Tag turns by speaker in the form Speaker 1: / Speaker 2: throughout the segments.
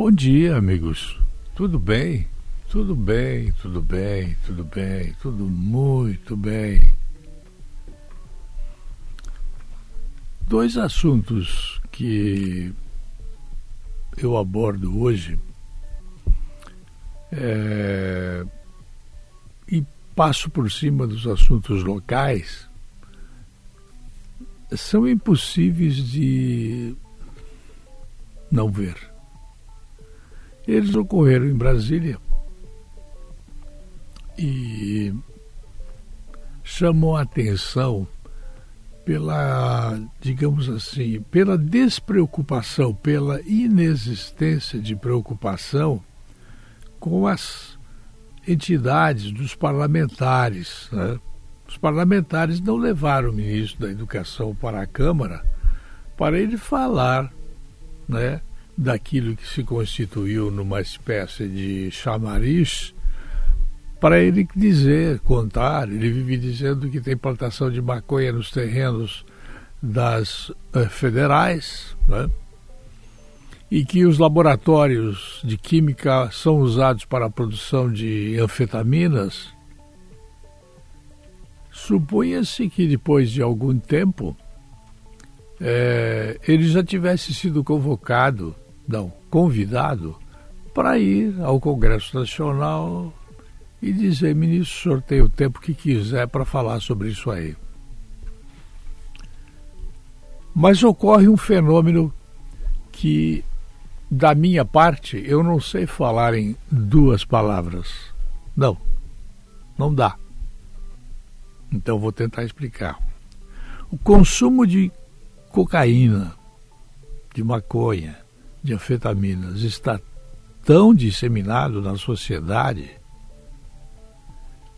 Speaker 1: Bom dia, amigos. Tudo bem? Tudo bem, tudo bem, tudo bem, tudo muito bem. Dois assuntos que eu abordo hoje é, e passo por cima dos assuntos locais são impossíveis de não ver. Eles ocorreram em Brasília e chamou a atenção pela, digamos assim, pela despreocupação, pela inexistência de preocupação com as entidades dos parlamentares. Né? Os parlamentares não levaram o ministro da Educação para a Câmara para ele falar né, daquilo que se constituiu numa espécie de chamariz para ele dizer, contar. Ele vive dizendo que tem plantação de maconha nos terrenos das uh, federais, né? e que os laboratórios de química são usados para a produção de anfetaminas. Supunha-se que depois de algum tempo é, ele já tivesse sido convocado não, convidado para ir ao Congresso Nacional e dizer, ministro, o senhor tem o tempo que quiser para falar sobre isso aí. Mas ocorre um fenômeno que, da minha parte, eu não sei falar em duas palavras. Não, não dá. Então vou tentar explicar. O consumo de cocaína, de maconha, de anfetaminas está tão disseminado na sociedade,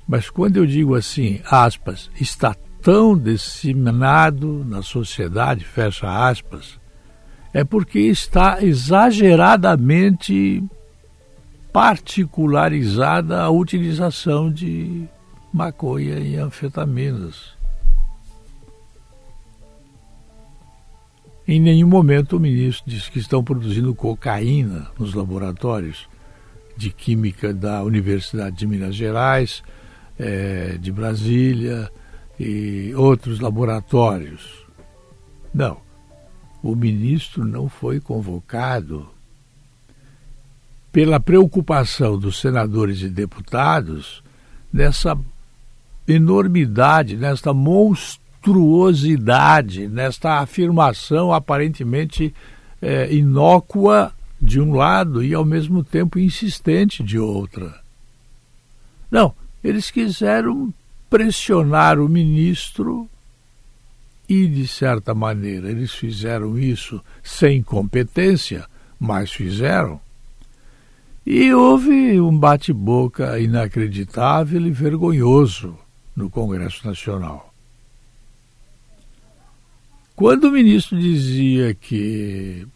Speaker 1: mas quando eu digo assim, aspas, está tão disseminado na sociedade, fecha aspas, é porque está exageradamente particularizada a utilização de maconha e anfetaminas. Em nenhum momento o ministro disse que estão produzindo cocaína nos laboratórios de química da Universidade de Minas Gerais, é, de Brasília e outros laboratórios. Não. O ministro não foi convocado pela preocupação dos senadores e deputados nessa enormidade, nesta monstruosidade monstruosidade nesta afirmação aparentemente é, inócua de um lado e ao mesmo tempo insistente de outra. Não, eles quiseram pressionar o ministro e, de certa maneira, eles fizeram isso sem competência, mas fizeram. E houve um bate-boca inacreditável e vergonhoso no Congresso Nacional. Quando o ministro dizia que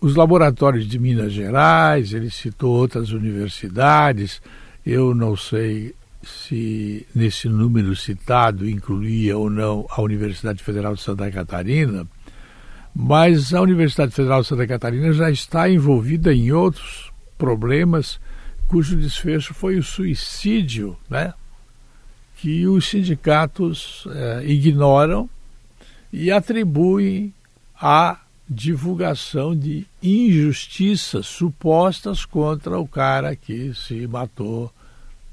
Speaker 1: os laboratórios de Minas Gerais, ele citou outras universidades, eu não sei se nesse número citado incluía ou não a Universidade Federal de Santa Catarina, mas a Universidade Federal de Santa Catarina já está envolvida em outros problemas cujo desfecho foi o suicídio, né? Que os sindicatos eh, ignoram e atribuem a divulgação de injustiças supostas contra o cara que se matou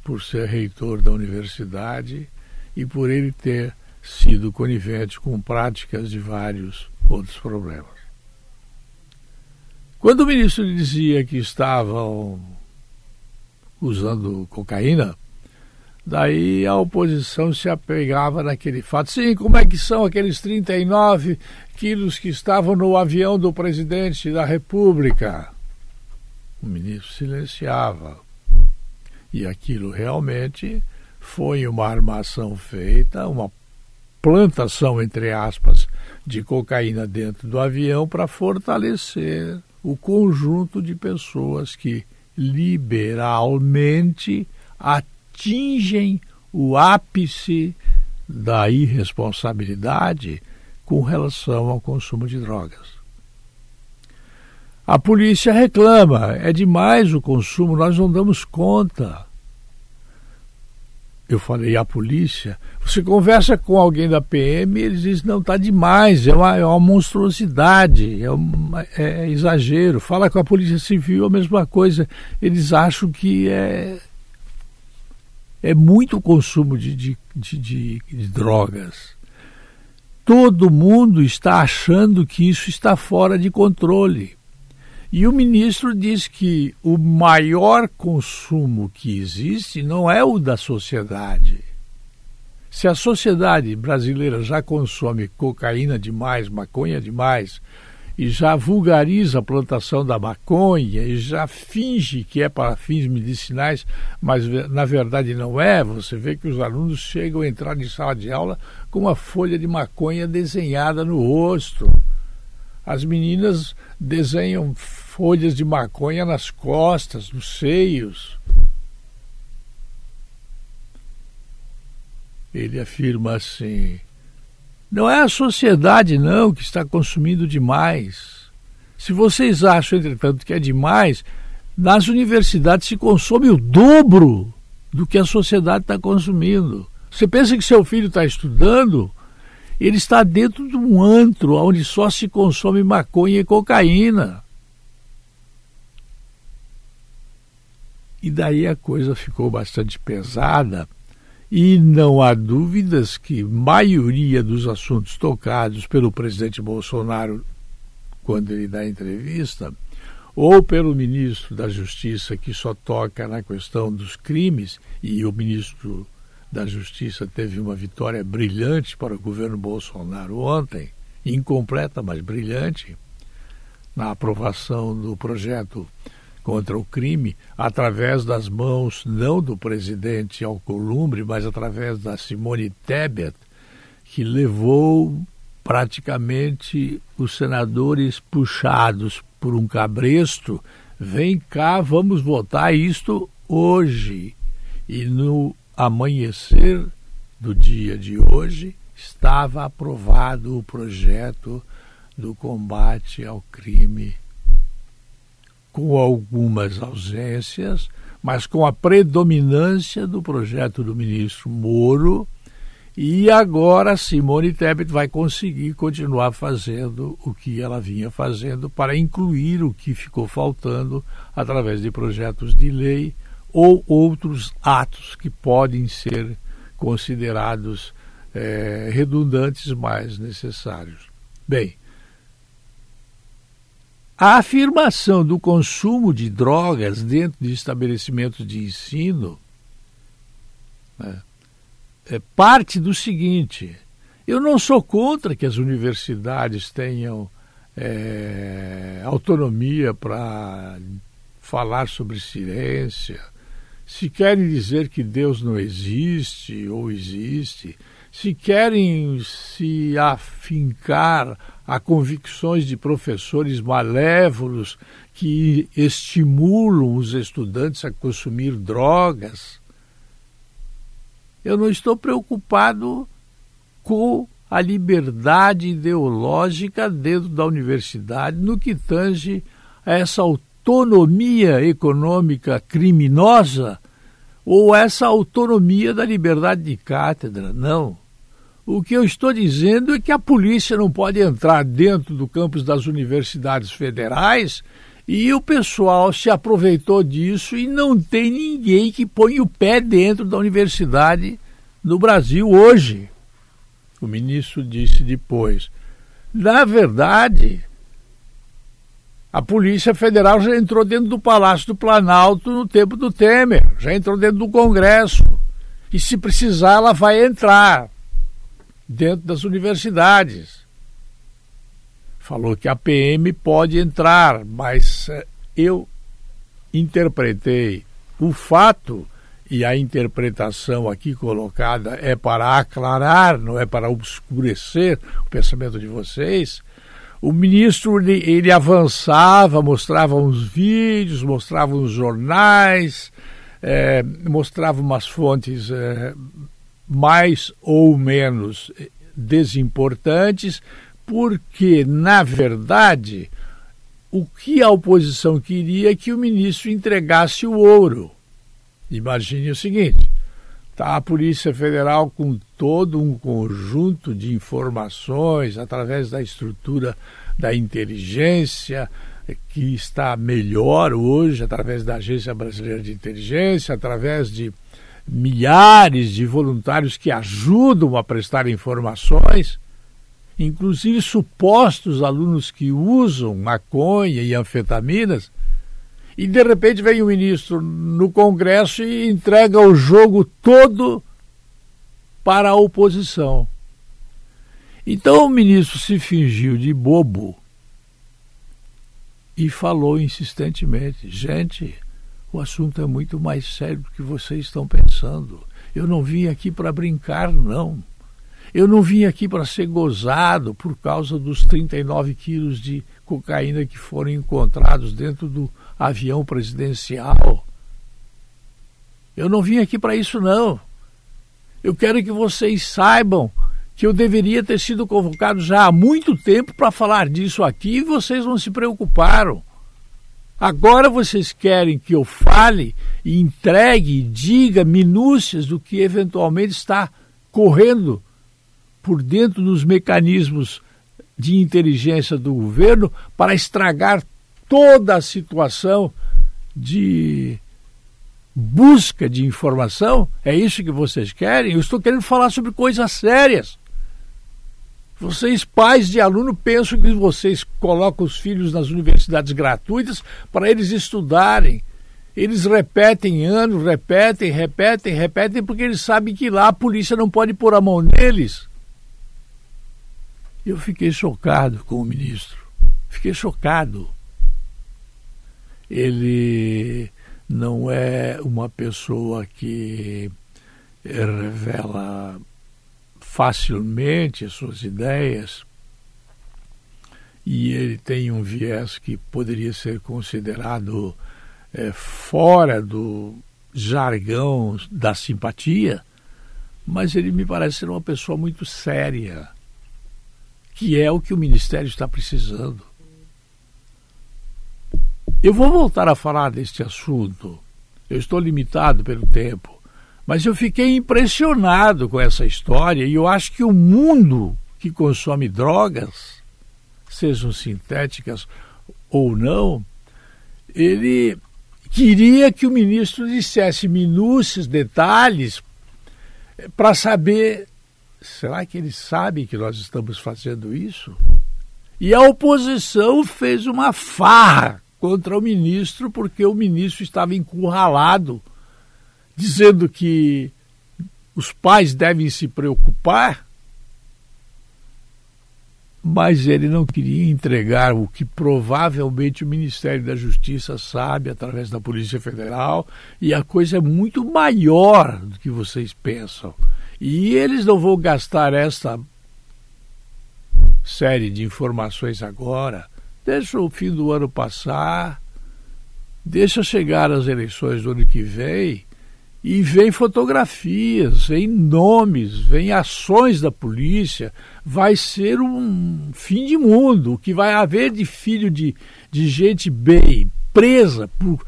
Speaker 1: por ser reitor da universidade e por ele ter sido conivente com práticas de vários outros problemas. Quando o ministro dizia que estavam usando cocaína, Daí a oposição se apegava naquele fato. Sim, como é que são aqueles 39 quilos que estavam no avião do presidente da República? O ministro silenciava. E aquilo realmente foi uma armação feita, uma plantação, entre aspas, de cocaína dentro do avião para fortalecer o conjunto de pessoas que liberalmente atingem o ápice da irresponsabilidade com relação ao consumo de drogas. A polícia reclama, é demais o consumo, nós não damos conta. Eu falei, a polícia? Você conversa com alguém da PM eles dizem, não, está demais, é uma, é uma monstruosidade, é, uma, é, exagero. Fala com a Polícia Civil, a mesma coisa. Eles acham que é, é muito consumo de, de, de, de, de drogas. Todo mundo está achando que isso está fora de controle. E o ministro diz que o maior consumo que existe não é o da sociedade. Se a sociedade brasileira já consome cocaína demais, maconha demais, e já vulgariza a plantação da maconha e já finge que é para fins medicinais, mas na verdade não é. Você vê que os alunos chegam a entrar em sala de aula com uma folha de maconha desenhada no rosto. As meninas desenham folhas de maconha nas costas, nos seios. Ele afirma assim: não é a sociedade, não, que está consumindo demais. Se vocês acham, entretanto, que é demais, nas universidades se consome o dobro do que a sociedade está consumindo. Você pensa que seu filho está estudando? Ele está dentro de um antro onde só se consome maconha e cocaína. E daí a coisa ficou bastante pesada, e não há dúvidas que maioria dos assuntos tocados pelo presidente Bolsonaro quando ele dá entrevista, ou pelo ministro da Justiça que só toca na questão dos crimes, e o ministro da Justiça teve uma vitória brilhante para o governo Bolsonaro ontem, incompleta, mas brilhante, na aprovação do projeto contra o crime através das mãos não do presidente Alcolumbre, mas através da Simone Tebet, que levou praticamente os senadores puxados por um cabresto. Vem cá, vamos votar isto hoje. E no amanhecer do dia de hoje estava aprovado o projeto do combate ao crime com algumas ausências, mas com a predominância do projeto do ministro Moro. E agora Simone Tebet vai conseguir continuar fazendo o que ela vinha fazendo para incluir o que ficou faltando através de projetos de lei ou outros atos que podem ser considerados é, redundantes, mas necessários. Bem, a afirmação do consumo de drogas dentro de estabelecimentos de ensino né, é parte do seguinte: eu não sou contra que as universidades tenham é, autonomia para falar sobre ciência. Se querem dizer que Deus não existe ou existe, se querem se afincar a convicções de professores malévolos que estimulam os estudantes a consumir drogas. Eu não estou preocupado com a liberdade ideológica dentro da universidade no que tange a essa autonomia econômica criminosa ou essa autonomia da liberdade de cátedra. Não. O que eu estou dizendo é que a polícia não pode entrar dentro do campus das universidades federais e o pessoal se aproveitou disso e não tem ninguém que põe o pé dentro da universidade no Brasil hoje. O ministro disse depois. Na verdade, a Polícia Federal já entrou dentro do Palácio do Planalto no tempo do Temer, já entrou dentro do Congresso. E se precisar, ela vai entrar dentro das universidades. Falou que a PM pode entrar, mas eh, eu interpretei o fato e a interpretação aqui colocada é para aclarar, não é para obscurecer o pensamento de vocês. O ministro ele, ele avançava, mostrava uns vídeos, mostrava uns jornais, é, mostrava umas fontes é, mais ou menos desimportantes, porque, na verdade, o que a oposição queria é que o ministro entregasse o ouro. Imagine o seguinte: está a Polícia Federal com todo um conjunto de informações através da estrutura da inteligência que está melhor hoje através da Agência Brasileira de Inteligência, através de milhares de voluntários que ajudam a prestar informações inclusive supostos alunos que usam maconha e anfetaminas, e de repente vem o ministro no Congresso e entrega o jogo todo para a oposição. Então o ministro se fingiu de bobo e falou insistentemente: gente, o assunto é muito mais sério do que vocês estão pensando. Eu não vim aqui para brincar, não. Eu não vim aqui para ser gozado por causa dos 39 quilos de cocaína que foram encontrados dentro do avião presidencial. Eu não vim aqui para isso, não. Eu quero que vocês saibam que eu deveria ter sido convocado já há muito tempo para falar disso aqui e vocês não se preocuparam. Agora vocês querem que eu fale e entregue diga minúcias do que eventualmente está correndo por dentro dos mecanismos de inteligência do governo para estragar toda a situação de busca de informação? É isso que vocês querem? Eu estou querendo falar sobre coisas sérias. Vocês, pais de aluno, pensam que vocês colocam os filhos nas universidades gratuitas para eles estudarem. Eles repetem anos, repetem, repetem, repetem, porque eles sabem que lá a polícia não pode pôr a mão neles. Eu fiquei chocado com o ministro. Fiquei chocado. Ele não é uma pessoa que revela facilmente as suas ideias e ele tem um viés que poderia ser considerado é, fora do jargão da simpatia, mas ele me parece ser uma pessoa muito séria que é o que o Ministério está precisando. Eu vou voltar a falar deste assunto. Eu estou limitado pelo tempo, mas eu fiquei impressionado com essa história e eu acho que o mundo que consome drogas, sejam sintéticas ou não, ele queria que o ministro dissesse minúcias, detalhes, para saber será que eles sabem que nós estamos fazendo isso? E a oposição fez uma farra contra o ministro porque o ministro estava encurralado, dizendo que os pais devem se preocupar, mas ele não queria entregar o que provavelmente o Ministério da Justiça sabe através da Polícia Federal, e a coisa é muito maior do que vocês pensam. E eles não vão gastar essa série de informações agora. Deixa o fim do ano passar, deixa chegar as eleições do ano que vem e vem fotografias, vem nomes, vem ações da polícia. Vai ser um fim de mundo. O que vai haver de filho de, de gente bem presa por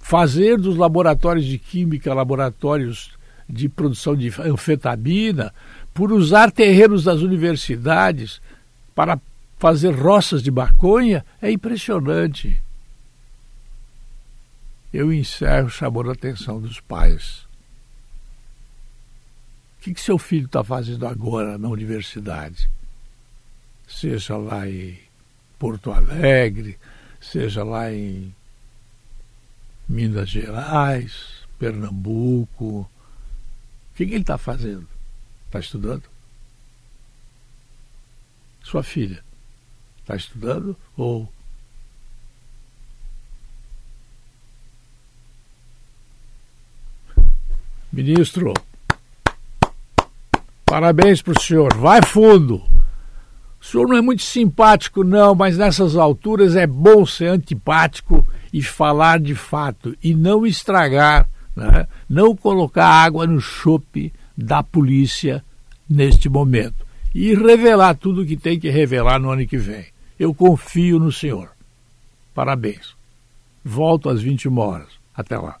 Speaker 1: fazer dos laboratórios de química laboratórios de produção de anfetamina, por usar terrenos das universidades para fazer roças de maconha, é impressionante. Eu encerro chamando a atenção dos pais. O que, que seu filho está fazendo agora na universidade? Seja lá em Porto Alegre, seja lá em Minas Gerais, Pernambuco, que, que ele está fazendo? Está estudando? Sua filha está estudando ou Ministro, parabéns para o senhor. Vai fundo. O senhor não é muito simpático, não, mas nessas alturas é bom ser antipático e falar de fato e não estragar né? não colocar água no chope da polícia neste momento e revelar tudo o que tem que revelar no ano que vem. Eu confio no senhor. Parabéns. Volto às 21 horas. Até lá.